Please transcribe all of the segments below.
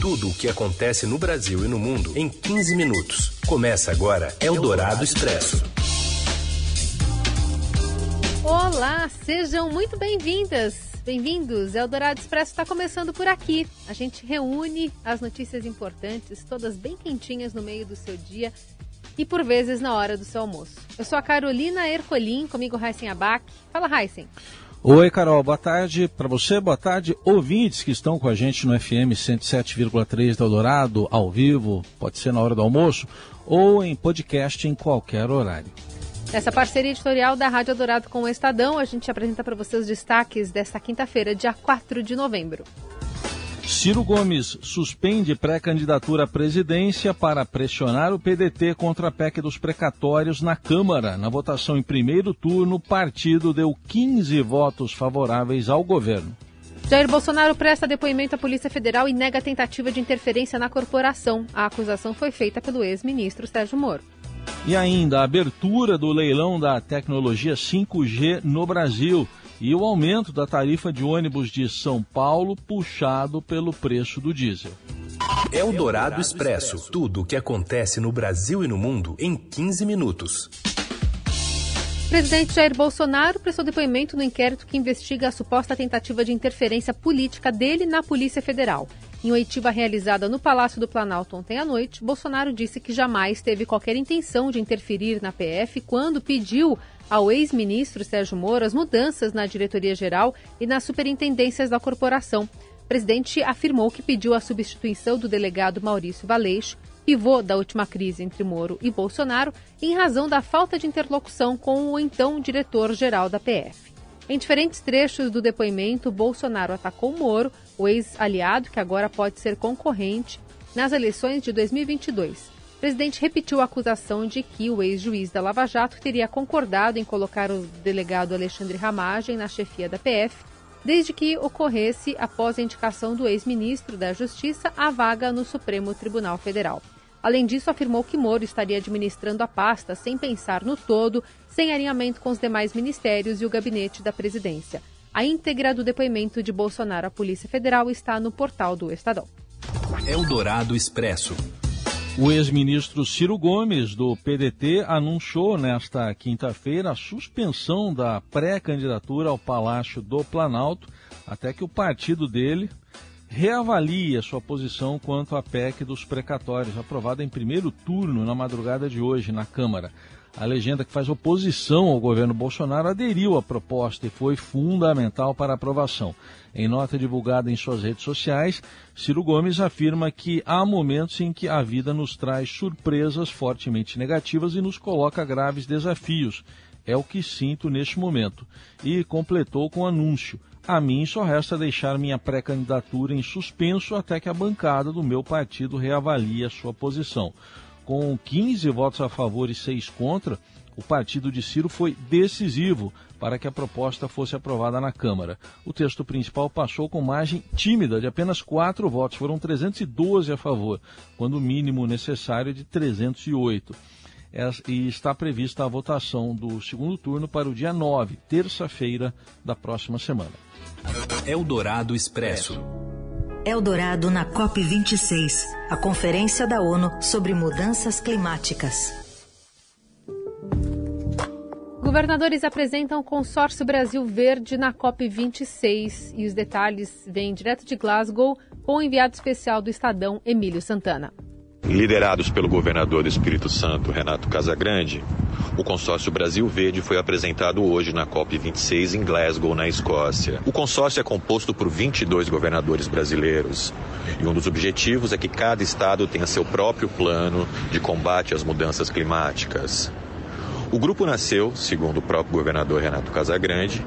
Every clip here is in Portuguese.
Tudo o que acontece no Brasil e no mundo em 15 minutos. Começa agora Eldorado Expresso. Olá, sejam muito bem-vindas. Bem-vindos. Eldorado Expresso está começando por aqui. A gente reúne as notícias importantes, todas bem quentinhas no meio do seu dia e por vezes na hora do seu almoço. Eu sou a Carolina Ercolim, comigo Heisen Abac. Fala, Heisen. Oi, Carol, boa tarde para você, boa tarde, ouvintes que estão com a gente no FM 107,3 da Eldorado, ao vivo, pode ser na hora do almoço, ou em podcast em qualquer horário. Nessa parceria editorial da Rádio Eldorado com o Estadão, a gente apresenta para você os destaques desta quinta-feira, dia 4 de novembro. Ciro Gomes suspende pré-candidatura à presidência para pressionar o PDT contra a PEC dos precatórios na Câmara. Na votação em primeiro turno, o partido deu 15 votos favoráveis ao governo. Jair Bolsonaro presta depoimento à Polícia Federal e nega tentativa de interferência na corporação. A acusação foi feita pelo ex-ministro Sérgio Moro. E ainda a abertura do leilão da tecnologia 5G no Brasil e o aumento da tarifa de ônibus de São Paulo puxado pelo preço do diesel. É o Dourado Expresso. Tudo o que acontece no Brasil e no mundo em 15 minutos. O presidente Jair Bolsonaro prestou depoimento no inquérito que investiga a suposta tentativa de interferência política dele na Polícia Federal. Em oitiva realizada no Palácio do Planalto ontem à noite, Bolsonaro disse que jamais teve qualquer intenção de interferir na PF quando pediu ao ex-ministro Sérgio Moro as mudanças na diretoria-geral e nas superintendências da corporação. O presidente afirmou que pediu a substituição do delegado Maurício Valeixo, pivô da última crise entre Moro e Bolsonaro, em razão da falta de interlocução com o então diretor-geral da PF. Em diferentes trechos do depoimento, Bolsonaro atacou Moro, o ex-aliado que agora pode ser concorrente nas eleições de 2022. O presidente repetiu a acusação de que o ex-juiz da Lava Jato teria concordado em colocar o delegado Alexandre Ramagem na chefia da PF, desde que ocorresse após a indicação do ex-ministro da Justiça a vaga no Supremo Tribunal Federal. Além disso, afirmou que Moro estaria administrando a pasta sem pensar no todo, sem alinhamento com os demais ministérios e o gabinete da presidência. A íntegra do depoimento de Bolsonaro à Polícia Federal está no portal do Estadão. Eldorado Expresso. O ex-ministro Ciro Gomes, do PDT, anunciou nesta quinta-feira a suspensão da pré-candidatura ao Palácio do Planalto, até que o partido dele reavalie a sua posição quanto à PEC dos precatórios, aprovada em primeiro turno na madrugada de hoje na Câmara. A legenda que faz oposição ao governo Bolsonaro aderiu à proposta e foi fundamental para a aprovação. Em nota divulgada em suas redes sociais, Ciro Gomes afirma que há momentos em que a vida nos traz surpresas fortemente negativas e nos coloca graves desafios. É o que sinto neste momento. E completou com anúncio. A mim só resta deixar minha pré-candidatura em suspenso até que a bancada do meu partido reavalie a sua posição com 15 votos a favor e 6 contra, o partido de Ciro foi decisivo para que a proposta fosse aprovada na Câmara. O texto principal passou com margem tímida de apenas 4 votos, foram 312 a favor, quando o mínimo necessário é de 308. E está prevista a votação do segundo turno para o dia 9, terça-feira da próxima semana. Eldorado Expresso. Eldorado na COP26, a Conferência da ONU sobre Mudanças Climáticas. Governadores apresentam o Consórcio Brasil Verde na COP26 e os detalhes vêm direto de Glasgow com o enviado especial do Estadão, Emílio Santana. Liderados pelo governador do Espírito Santo, Renato Casagrande, o consórcio Brasil Verde foi apresentado hoje na COP26 em Glasgow, na Escócia. O consórcio é composto por 22 governadores brasileiros e um dos objetivos é que cada estado tenha seu próprio plano de combate às mudanças climáticas. O grupo nasceu, segundo o próprio governador Renato Casagrande,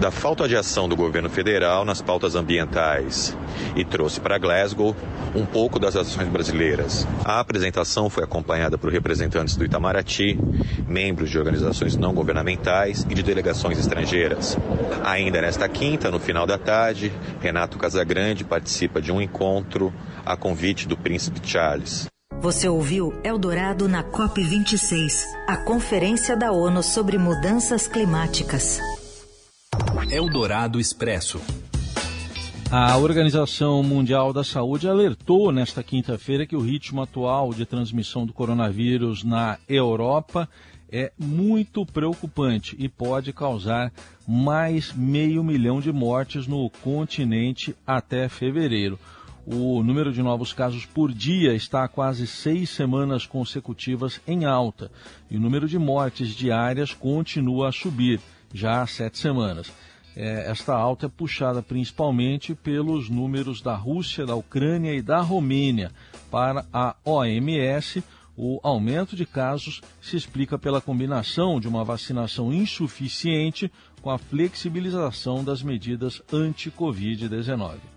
da falta de ação do governo federal nas pautas ambientais e trouxe para Glasgow um pouco das ações brasileiras. A apresentação foi acompanhada por representantes do Itamaraty, membros de organizações não governamentais e de delegações estrangeiras. Ainda nesta quinta, no final da tarde, Renato Casagrande participa de um encontro a convite do príncipe Charles. Você ouviu Eldorado na COP26, a Conferência da ONU sobre Mudanças Climáticas. Eldorado Expresso. A Organização Mundial da Saúde alertou nesta quinta-feira que o ritmo atual de transmissão do coronavírus na Europa é muito preocupante e pode causar mais meio milhão de mortes no continente até fevereiro. O número de novos casos por dia está há quase seis semanas consecutivas em alta e o número de mortes diárias continua a subir, já há sete semanas é, esta alta é puxada principalmente pelos números da Rússia, da Ucrânia e da Romênia. Para a OMS, o aumento de casos se explica pela combinação de uma vacinação insuficiente com a flexibilização das medidas anti-Covid-19.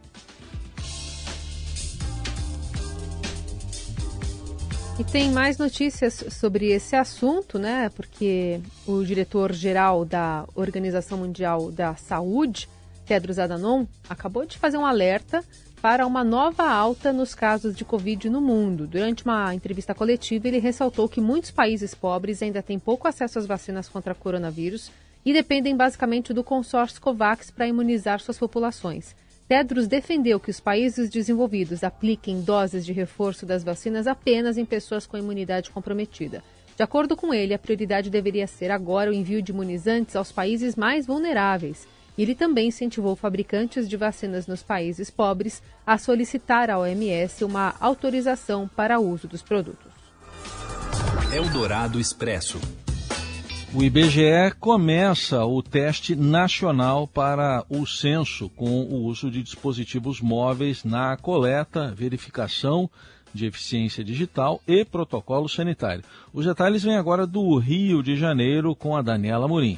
E tem mais notícias sobre esse assunto, né? Porque o diretor-geral da Organização Mundial da Saúde, Tedros Adhanom, acabou de fazer um alerta para uma nova alta nos casos de Covid no mundo. Durante uma entrevista coletiva, ele ressaltou que muitos países pobres ainda têm pouco acesso às vacinas contra coronavírus e dependem basicamente do consórcio COVAX para imunizar suas populações. Tedros defendeu que os países desenvolvidos apliquem doses de reforço das vacinas apenas em pessoas com imunidade comprometida. De acordo com ele, a prioridade deveria ser agora o envio de imunizantes aos países mais vulneráveis. Ele também incentivou fabricantes de vacinas nos países pobres a solicitar à OMS uma autorização para uso dos produtos. Eldorado Expresso. O IBGE começa o teste nacional para o censo com o uso de dispositivos móveis na coleta, verificação de eficiência digital e protocolo sanitário. Os detalhes vêm agora do Rio de Janeiro com a Daniela Murim.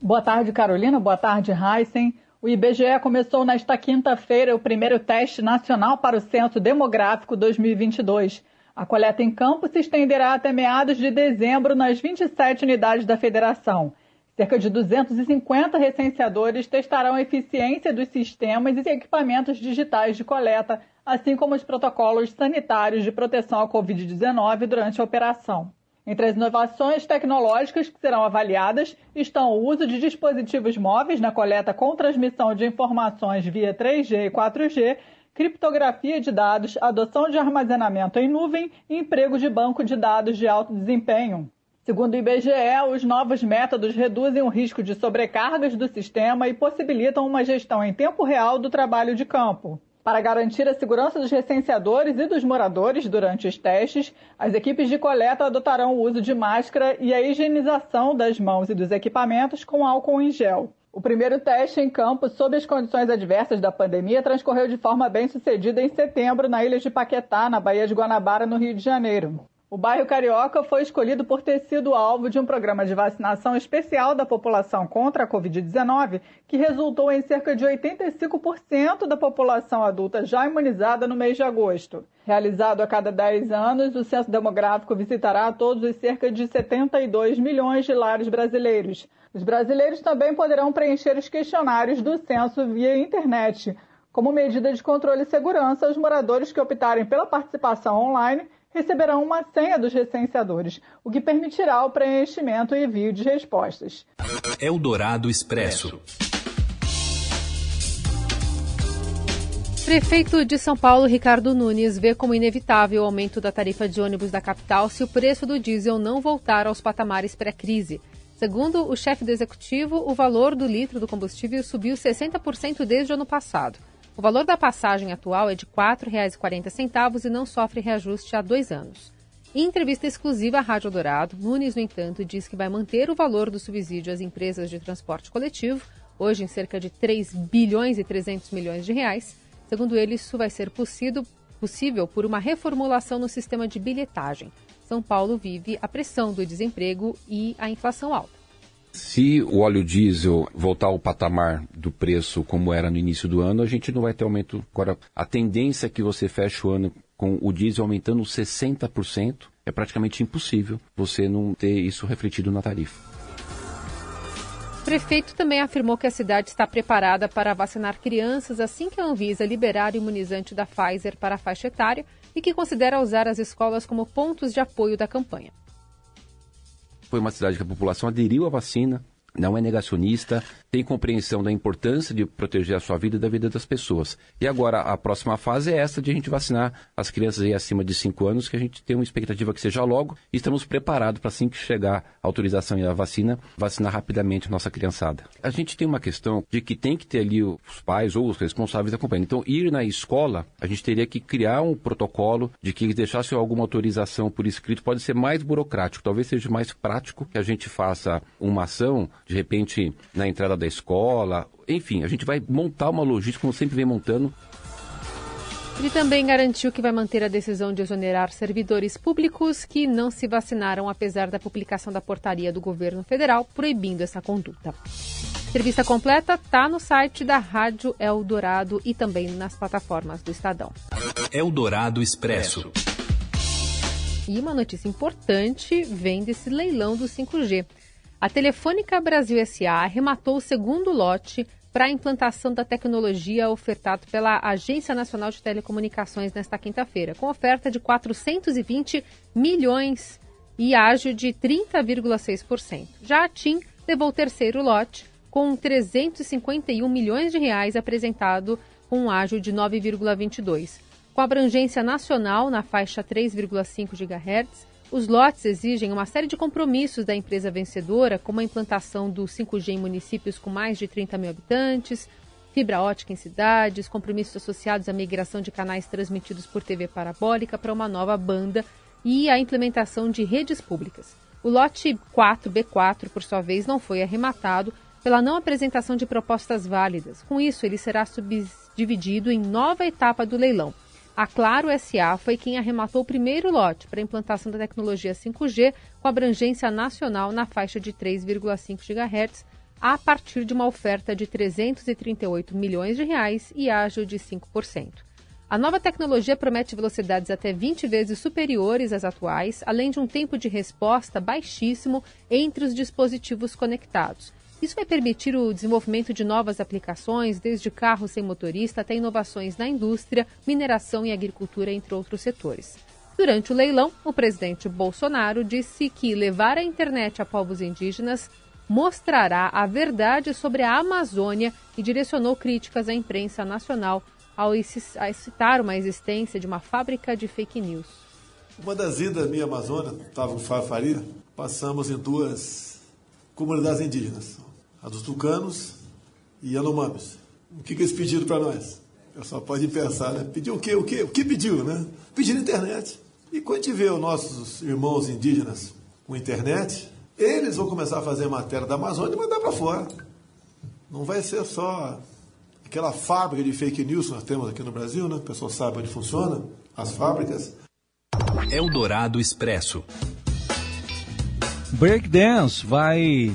Boa tarde, Carolina. Boa tarde, Heisen. O IBGE começou nesta quinta-feira o primeiro teste nacional para o Censo Demográfico 2022. A coleta em campo se estenderá até meados de dezembro nas 27 unidades da federação. Cerca de 250 recenseadores testarão a eficiência dos sistemas e equipamentos digitais de coleta, assim como os protocolos sanitários de proteção à Covid-19 durante a operação. Entre as inovações tecnológicas que serão avaliadas estão o uso de dispositivos móveis na coleta com transmissão de informações via 3G e 4G criptografia de dados, adoção de armazenamento em nuvem e emprego de banco de dados de alto desempenho. Segundo o IBGE, os novos métodos reduzem o risco de sobrecargas do sistema e possibilitam uma gestão em tempo real do trabalho de campo. Para garantir a segurança dos recenseadores e dos moradores durante os testes, as equipes de coleta adotarão o uso de máscara e a higienização das mãos e dos equipamentos com álcool em gel. O primeiro teste em campo, sob as condições adversas da pandemia, transcorreu de forma bem sucedida em setembro na ilha de Paquetá, na Baía de Guanabara, no Rio de Janeiro. O bairro Carioca foi escolhido por ter sido alvo de um programa de vacinação especial da população contra a Covid-19, que resultou em cerca de 85% da população adulta já imunizada no mês de agosto. Realizado a cada 10 anos, o censo demográfico visitará todos os cerca de 72 milhões de lares brasileiros. Os brasileiros também poderão preencher os questionários do censo via internet. Como medida de controle e segurança, os moradores que optarem pela participação online receberão uma senha dos recenseadores, o que permitirá o preenchimento e envio de respostas. Eldorado Expresso. Prefeito de São Paulo, Ricardo Nunes, vê como inevitável o aumento da tarifa de ônibus da capital se o preço do diesel não voltar aos patamares pré-crise. Segundo o chefe do executivo, o valor do litro do combustível subiu 60% desde o ano passado. O valor da passagem atual é de R$ 4,40 e não sofre reajuste há dois anos. Em entrevista exclusiva à Rádio Dourado, Nunes, no entanto, diz que vai manter o valor do subsídio às empresas de transporte coletivo, hoje em cerca de 3 bilhões e 300 milhões de reais. Segundo ele, isso vai ser possível, possível por uma reformulação no sistema de bilhetagem. São Paulo vive a pressão do desemprego e a inflação alta. Se o óleo diesel voltar ao patamar do preço como era no início do ano, a gente não vai ter aumento. Agora, a tendência é que você feche o ano com o diesel aumentando 60%, é praticamente impossível você não ter isso refletido na tarifa. O prefeito também afirmou que a cidade está preparada para vacinar crianças assim que a Anvisa liberar o imunizante da Pfizer para a faixa etária e que considera usar as escolas como pontos de apoio da campanha. Foi uma cidade que a população aderiu à vacina, não é negacionista, tem compreensão da importância de proteger a sua vida e da vida das pessoas. E agora, a próxima fase é essa de a gente vacinar as crianças aí acima de 5 anos, que a gente tem uma expectativa que seja logo, e estamos preparados para assim que chegar a autorização e a vacina, vacinar rapidamente a nossa criançada. A gente tem uma questão de que tem que ter ali os pais ou os responsáveis acompanhando. Então, ir na escola, a gente teria que criar um protocolo de que eles deixassem alguma autorização por escrito, pode ser mais burocrático, talvez seja mais prático que a gente faça uma ação, de repente, na entrada da escola. Enfim, a gente vai montar uma logística, como sempre vem montando. Ele também garantiu que vai manter a decisão de exonerar servidores públicos que não se vacinaram, apesar da publicação da portaria do governo federal proibindo essa conduta. Entrevista completa está no site da Rádio Eldorado e também nas plataformas do Estadão. Eldorado Expresso. E uma notícia importante vem desse leilão do 5G. A Telefônica Brasil SA arrematou o segundo lote para a implantação da tecnologia ofertado pela Agência Nacional de Telecomunicações nesta quinta-feira, com oferta de 420 milhões e ágio de 30,6%. Já a TIM levou o terceiro lote, com 351 milhões de reais apresentado com um ágio de 9,22. Com abrangência nacional na faixa 3,5 GHz, os lotes exigem uma série de compromissos da empresa vencedora, como a implantação do 5G em municípios com mais de 30 mil habitantes, fibra ótica em cidades, compromissos associados à migração de canais transmitidos por TV parabólica para uma nova banda e a implementação de redes públicas. O lote 4B4, por sua vez, não foi arrematado pela não apresentação de propostas válidas. Com isso, ele será subdividido em nova etapa do leilão. A Claro SA foi quem arrematou o primeiro lote para a implantação da tecnologia 5G com abrangência nacional na faixa de 3,5 GHz, a partir de uma oferta de 338 milhões de reais e ágil de 5%. A nova tecnologia promete velocidades até 20 vezes superiores às atuais, além de um tempo de resposta baixíssimo entre os dispositivos conectados. Isso vai permitir o desenvolvimento de novas aplicações, desde carros sem motorista até inovações na indústria, mineração e agricultura, entre outros setores. Durante o leilão, o presidente Bolsonaro disse que levar a internet a povos indígenas mostrará a verdade sobre a Amazônia e direcionou críticas à imprensa nacional ao citar uma existência de uma fábrica de fake news. Uma das idas minha Amazônia, estava com Faria, passamos em duas comunidades indígenas a dos tucanos e Yanomamis. O que, que eles pediram para nós? O pessoal pode pensar, né? Pediu o quê? O quê? O que pediu, né? Pediram internet. E quando a gente vê os nossos irmãos indígenas com internet, eles vão começar a fazer matéria da Amazônia e mandar para fora. Não vai ser só aquela fábrica de fake news que nós temos aqui no Brasil, né? O pessoal sabe onde funciona, as fábricas. Eldorado Expresso. Breakdance vai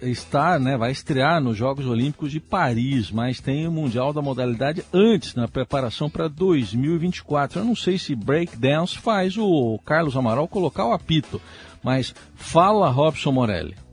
estar, né, vai estrear nos Jogos Olímpicos de Paris, mas tem o Mundial da modalidade antes, na preparação para 2024. Eu não sei se breakdance faz o Carlos Amaral colocar o apito, mas fala Robson Morelli.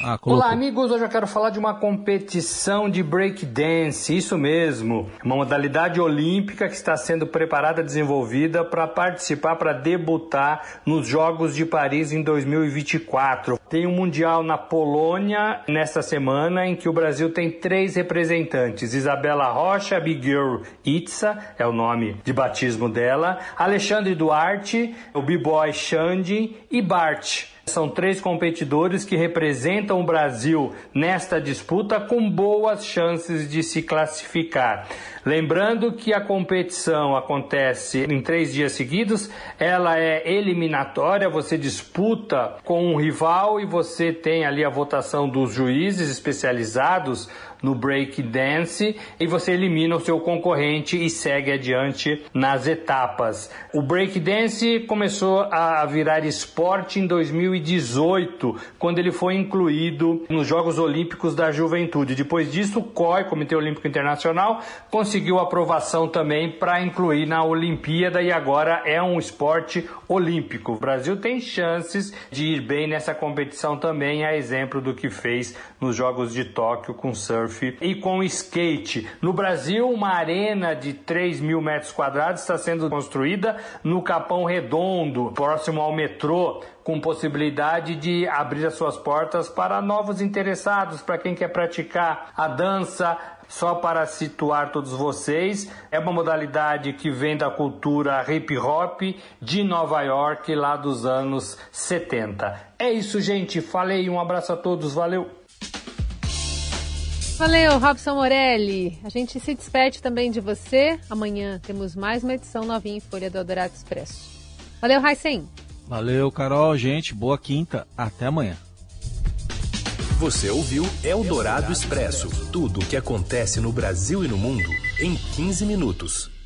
Ah, Olá, amigos. Hoje eu quero falar de uma competição de breakdance. Isso mesmo. Uma modalidade olímpica que está sendo preparada, desenvolvida para participar, para debutar nos Jogos de Paris em 2024. Tem um Mundial na Polônia nesta semana, em que o Brasil tem três representantes: Isabela Rocha, Big Girl Itza, é o nome de batismo dela, Alexandre Duarte, o B-Boy Xande e Bart. São três competidores que representam o Brasil nesta disputa com boas chances de se classificar. Lembrando que a competição acontece em três dias seguidos, ela é eliminatória, você disputa com um rival e você tem ali a votação dos juízes especializados no break dance e você elimina o seu concorrente e segue adiante nas etapas. O break dance começou a virar esporte em 2018, quando ele foi incluído nos Jogos Olímpicos da Juventude. Depois disso, o COI, Comitê Olímpico Internacional, conseguiu aprovação também para incluir na Olimpíada e agora é um esporte olímpico. O Brasil tem chances de ir bem nessa competição também, a exemplo do que fez nos Jogos de Tóquio com surf surf e com skate. No Brasil, uma arena de 3 mil metros quadrados está sendo construída no Capão Redondo, próximo ao metrô, com possibilidade de abrir as suas portas para novos interessados, para quem quer praticar a dança, só para situar todos vocês, é uma modalidade que vem da cultura hip hop de Nova York, lá dos anos 70. É isso, gente. Falei, um abraço a todos, valeu! Valeu, Robson Morelli. A gente se despede também de você. Amanhã temos mais uma edição novinha em Folha do Eldorado Expresso. Valeu, Raicen. Valeu, Carol. Gente, boa quinta. Até amanhã. Você ouviu Eldorado Expresso tudo o que acontece no Brasil e no mundo em 15 minutos.